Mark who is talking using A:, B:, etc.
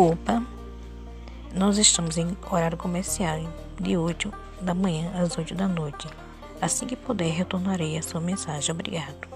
A: Opa, nós estamos em horário comercial de 8 da manhã às 8 da noite. Assim que puder, retornarei a sua mensagem. Obrigado.